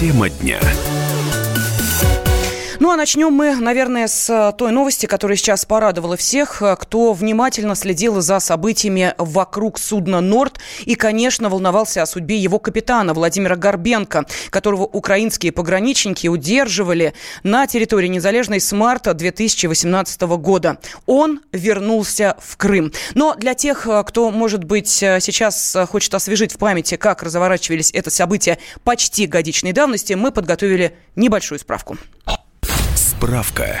Тема дня. Ну а начнем мы, наверное, с э, той новости, которая сейчас порадовала всех, э, кто внимательно следил за событиями вокруг судна «Норд» и, конечно, волновался о судьбе его капитана Владимира Горбенко, которого украинские пограничники удерживали на территории Незалежной с марта 2018 года. Он вернулся в Крым. Но для тех, э, кто, может быть, сейчас хочет освежить в памяти, как разворачивались это события почти годичной давности, мы подготовили небольшую справку. Справка.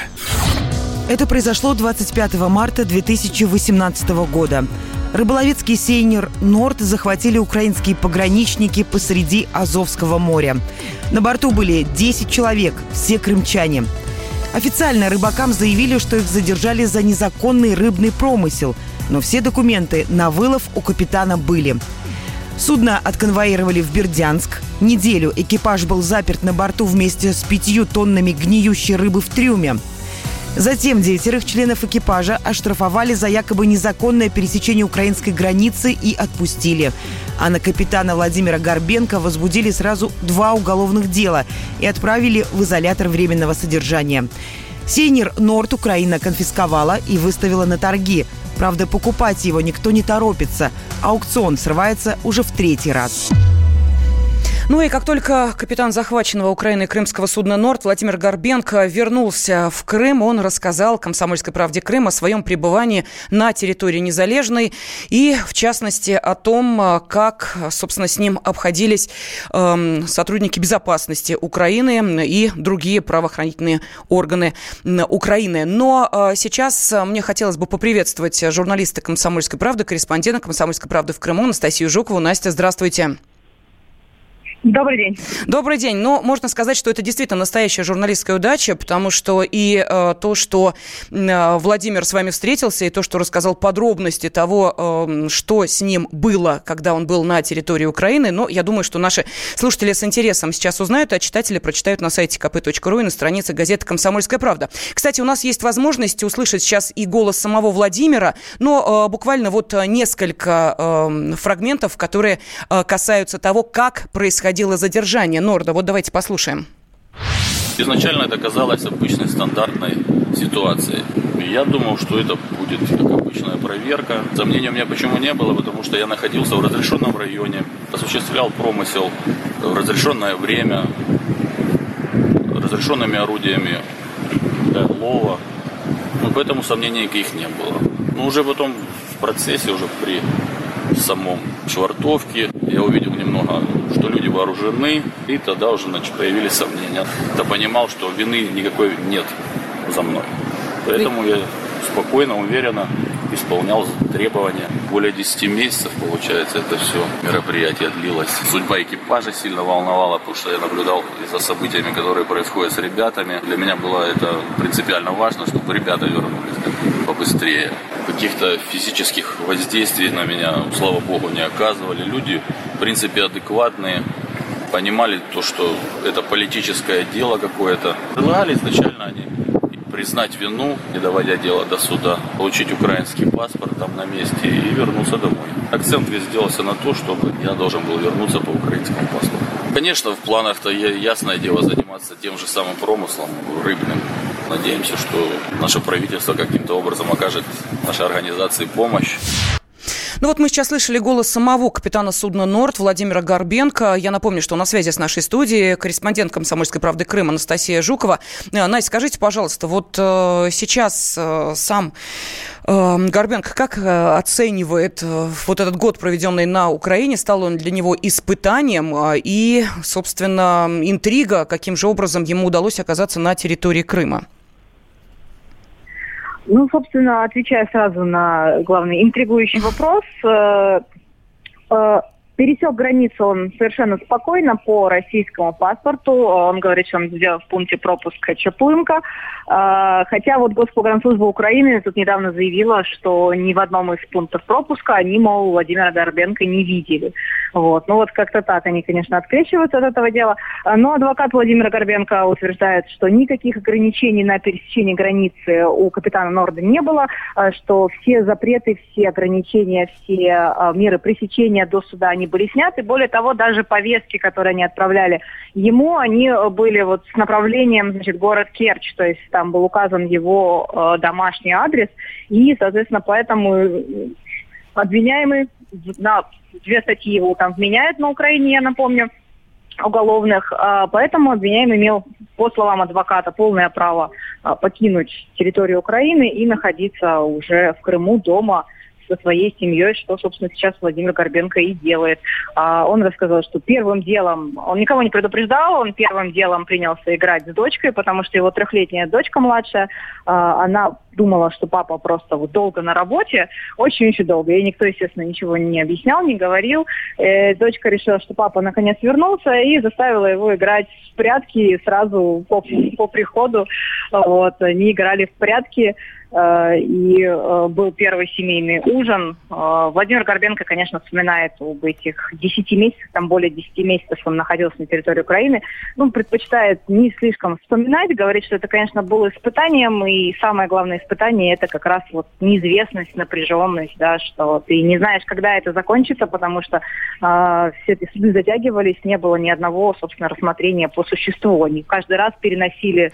Это произошло 25 марта 2018 года. Рыболовецкий сейнер «Норд» захватили украинские пограничники посреди Азовского моря. На борту были 10 человек, все крымчане. Официально рыбакам заявили, что их задержали за незаконный рыбный промысел, но все документы на вылов у капитана были – Судно отконвоировали в Бердянск. Неделю экипаж был заперт на борту вместе с пятью тоннами гниющей рыбы в трюме. Затем девятерых членов экипажа оштрафовали за якобы незаконное пересечение украинской границы и отпустили. А на капитана Владимира Горбенко возбудили сразу два уголовных дела и отправили в изолятор временного содержания. Сейнер Норд Украина конфисковала и выставила на торги – Правда, покупать его никто не торопится. Аукцион срывается уже в третий раз. Ну и как только капитан захваченного Украиной крымского судна «Норд» Владимир Горбенко вернулся в Крым, он рассказал «Комсомольской правде Крым» о своем пребывании на территории Незалежной и, в частности, о том, как, собственно, с ним обходились э, сотрудники безопасности Украины и другие правоохранительные органы Украины. Но э, сейчас мне хотелось бы поприветствовать журналиста «Комсомольской правды», корреспондента «Комсомольской правды» в Крыму Анастасию Жукову. Настя, здравствуйте. Добрый день. Добрый день. Ну, можно сказать, что это действительно настоящая журналистская удача, потому что и э, то, что э, Владимир с вами встретился, и то, что рассказал подробности того, э, что с ним было, когда он был на территории Украины, но я думаю, что наши слушатели с интересом сейчас узнают, а читатели прочитают на сайте kp.ru и на странице газеты «Комсомольская правда». Кстати, у нас есть возможность услышать сейчас и голос самого Владимира, но э, буквально вот несколько э, фрагментов, которые э, касаются того, как происходило происходило задержание Норда. Вот давайте послушаем. Изначально это казалось обычной стандартной ситуацией. Я думал, что это будет как обычная проверка. Сомнений у меня почему не было, потому что я находился в разрешенном районе, осуществлял промысел в разрешенное время, разрешенными орудиями для лова. Ну, поэтому сомнений никаких не было. Но уже потом в процессе, уже при самом швартовке я увидел немного что люди вооружены, и тогда уже значит, появились сомнения. Я понимал, что вины никакой нет за мной. Поэтому я спокойно, уверенно исполнял требования. Более 10 месяцев, получается, это все мероприятие длилось. Судьба экипажа сильно волновала, потому что я наблюдал за событиями, которые происходят с ребятами. Для меня было это принципиально важно, чтобы ребята вернулись побыстрее. Каких-то физических воздействий на меня, слава богу, не оказывали. Люди, в принципе, адекватные, понимали то, что это политическое дело какое-то. Предлагали изначально они признать вину, не доводя дело до суда, получить украинский паспорт там на месте и вернуться домой. Акцент весь сделался на то, чтобы я должен был вернуться по украинскому паспорту. Конечно, в планах-то ясное дело заниматься тем же самым промыслом рыбным. Надеемся, что наше правительство каким-то образом окажет нашей организации помощь. Ну вот мы сейчас слышали голос самого капитана судна «Норд» Владимира Горбенко. Я напомню, что на связи с нашей студией корреспондент «Комсомольской правды Крым» Анастасия Жукова. Э, Настя, скажите, пожалуйста, вот э, сейчас э, сам Горбенко как оценивает вот этот год, проведенный на Украине? Стал он для него испытанием? И, собственно, интрига, каким же образом ему удалось оказаться на территории Крыма? Ну, собственно, отвечая сразу на главный интригующий вопрос, э, э, Пересек границу он совершенно спокойно по российскому паспорту. Он говорит, что он сделал в пункте пропуска Чаплынка. А, хотя вот Госпогранслужба Украины тут недавно заявила, что ни в одном из пунктов пропуска они, мол, Владимира Горбенко не видели. Вот. Ну вот как-то так они, конечно, открещиваются от этого дела. Но адвокат Владимира Горбенко утверждает, что никаких ограничений на пересечение границы у капитана Норда не было, а что все запреты, все ограничения, все а, меры пресечения до суда, они были сняты. Более того, даже повестки, которые они отправляли ему, они были вот с направлением, значит, город Керчь, то есть там был указан его э, домашний адрес, и, соответственно, поэтому обвиняемый на две статьи его там вменяют на Украине, я напомню, уголовных, а, поэтому обвиняемый имел, по словам адвоката, полное право а, покинуть территорию Украины и находиться уже в Крыму дома со своей семьей, что, собственно, сейчас Владимир Горбенко и делает. А, он рассказал, что первым делом, он никого не предупреждал, он первым делом принялся играть с дочкой, потому что его трехлетняя дочка младшая, а, она думала, что папа просто вот долго на работе, очень-очень долго. Ей никто, естественно, ничего не объяснял, не говорил. Э, дочка решила, что папа наконец вернулся и заставила его играть в прятки сразу по, по приходу. Вот, они играли в прятки. Э, и э, был первый семейный ужин. Э, Владимир Горбенко, конечно, вспоминает об этих 10 месяцах, там более 10 месяцев он находился на территории Украины. Ну, предпочитает не слишком вспоминать, говорит, что это, конечно, было испытанием, и самое главное испытание это как раз вот неизвестность, напряженность, да, что ты не знаешь, когда это закончится, потому что э, все эти суды затягивались, не было ни одного, собственно, рассмотрения по существу. Они каждый раз переносили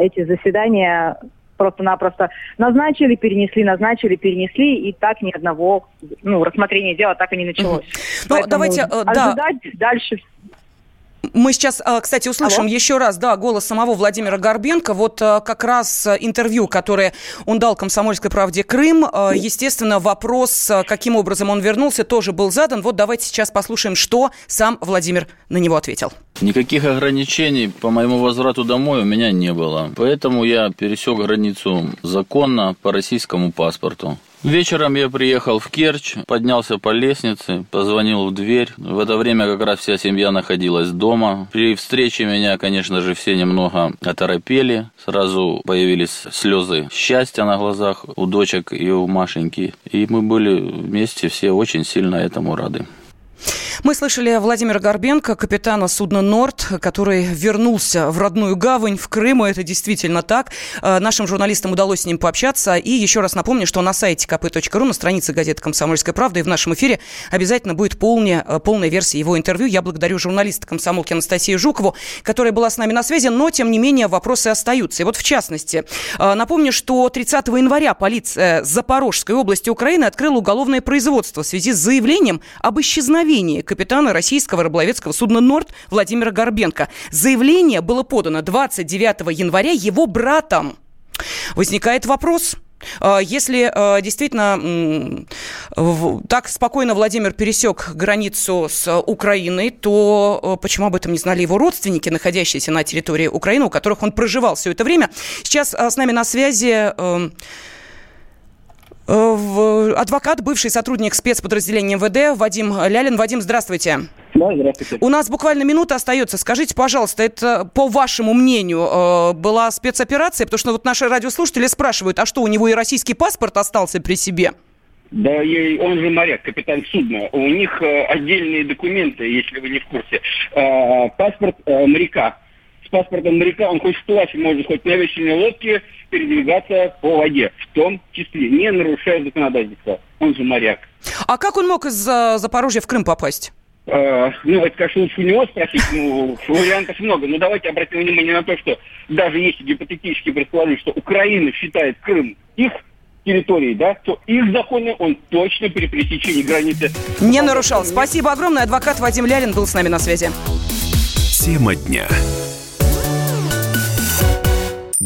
эти заседания просто-напросто назначили, перенесли, назначили, перенесли, и так ни одного ну, рассмотрения дела так и не началось. Ну, давайте, э, ожидать да. дальше мы сейчас, э, кстати, услышим Алло? еще раз, да, голос самого Владимира Горбенко. Вот э, как раз интервью, которое он дал «Комсомольской правде Крым». Естественно, вопрос, каким образом он вернулся, тоже был задан. Вот давайте сейчас послушаем, что сам Владимир на него ответил. Никаких ограничений по моему возврату домой у меня не было. Поэтому я пересек границу законно по российскому паспорту. Вечером я приехал в Керчь, поднялся по лестнице, позвонил в дверь. В это время как раз вся семья находилась дома. При встрече меня, конечно же, все немного оторопели. Сразу появились слезы счастья на глазах у дочек и у Машеньки. И мы были вместе все очень сильно этому рады. Мы слышали Владимира Горбенко, капитана судна «Норд», который вернулся в родную гавань, в Крыму. Это действительно так. Э, нашим журналистам удалось с ним пообщаться. И еще раз напомню, что на сайте kp.ru, на странице газеты «Комсомольская правда» и в нашем эфире обязательно будет полная, э, полная версия его интервью. Я благодарю журналиста комсомолки Анастасию Жукову, которая была с нами на связи, но, тем не менее, вопросы остаются. И вот, в частности, э, напомню, что 30 января полиция Запорожской области Украины открыла уголовное производство в связи с заявлением об исчезновении капитана российского рыболовецкого судна «Норд» Владимира Горбенко. Заявление было подано 29 января его братом. Возникает вопрос, а, если а, действительно так спокойно Владимир пересек границу с Украиной, то а, почему об этом не знали его родственники, находящиеся на территории Украины, у которых он проживал все это время? Сейчас с нами на связи адвокат, бывший сотрудник спецподразделения МВД Вадим Лялин. Вадим, здравствуйте. Да, здравствуйте. У нас буквально минута остается. Скажите, пожалуйста, это, по вашему мнению, э, была спецоперация? Потому что вот наши радиослушатели спрашивают, а что, у него и российский паспорт остался при себе? Да, он же моряк, капитан судна. У них э, отдельные документы, если вы не в курсе. Паспорт моряка паспортом моряка он хоть вплавь может хоть на весельной лодке передвигаться по воде, в том числе, не нарушая законодательство. Он же моряк. А как он мог из Запорожья в Крым попасть? Uh, ну, это, конечно, лучше у него спросить, ну, вариантов много. Но давайте обратим внимание на то, что даже если гипотетически предположить, что Украина считает Крым их территорией, да, то их законы он точно при пересечении границы... Не нарушал. Спасибо огромное. Адвокат Вадим Лялин был с нами на связи. Тема дня.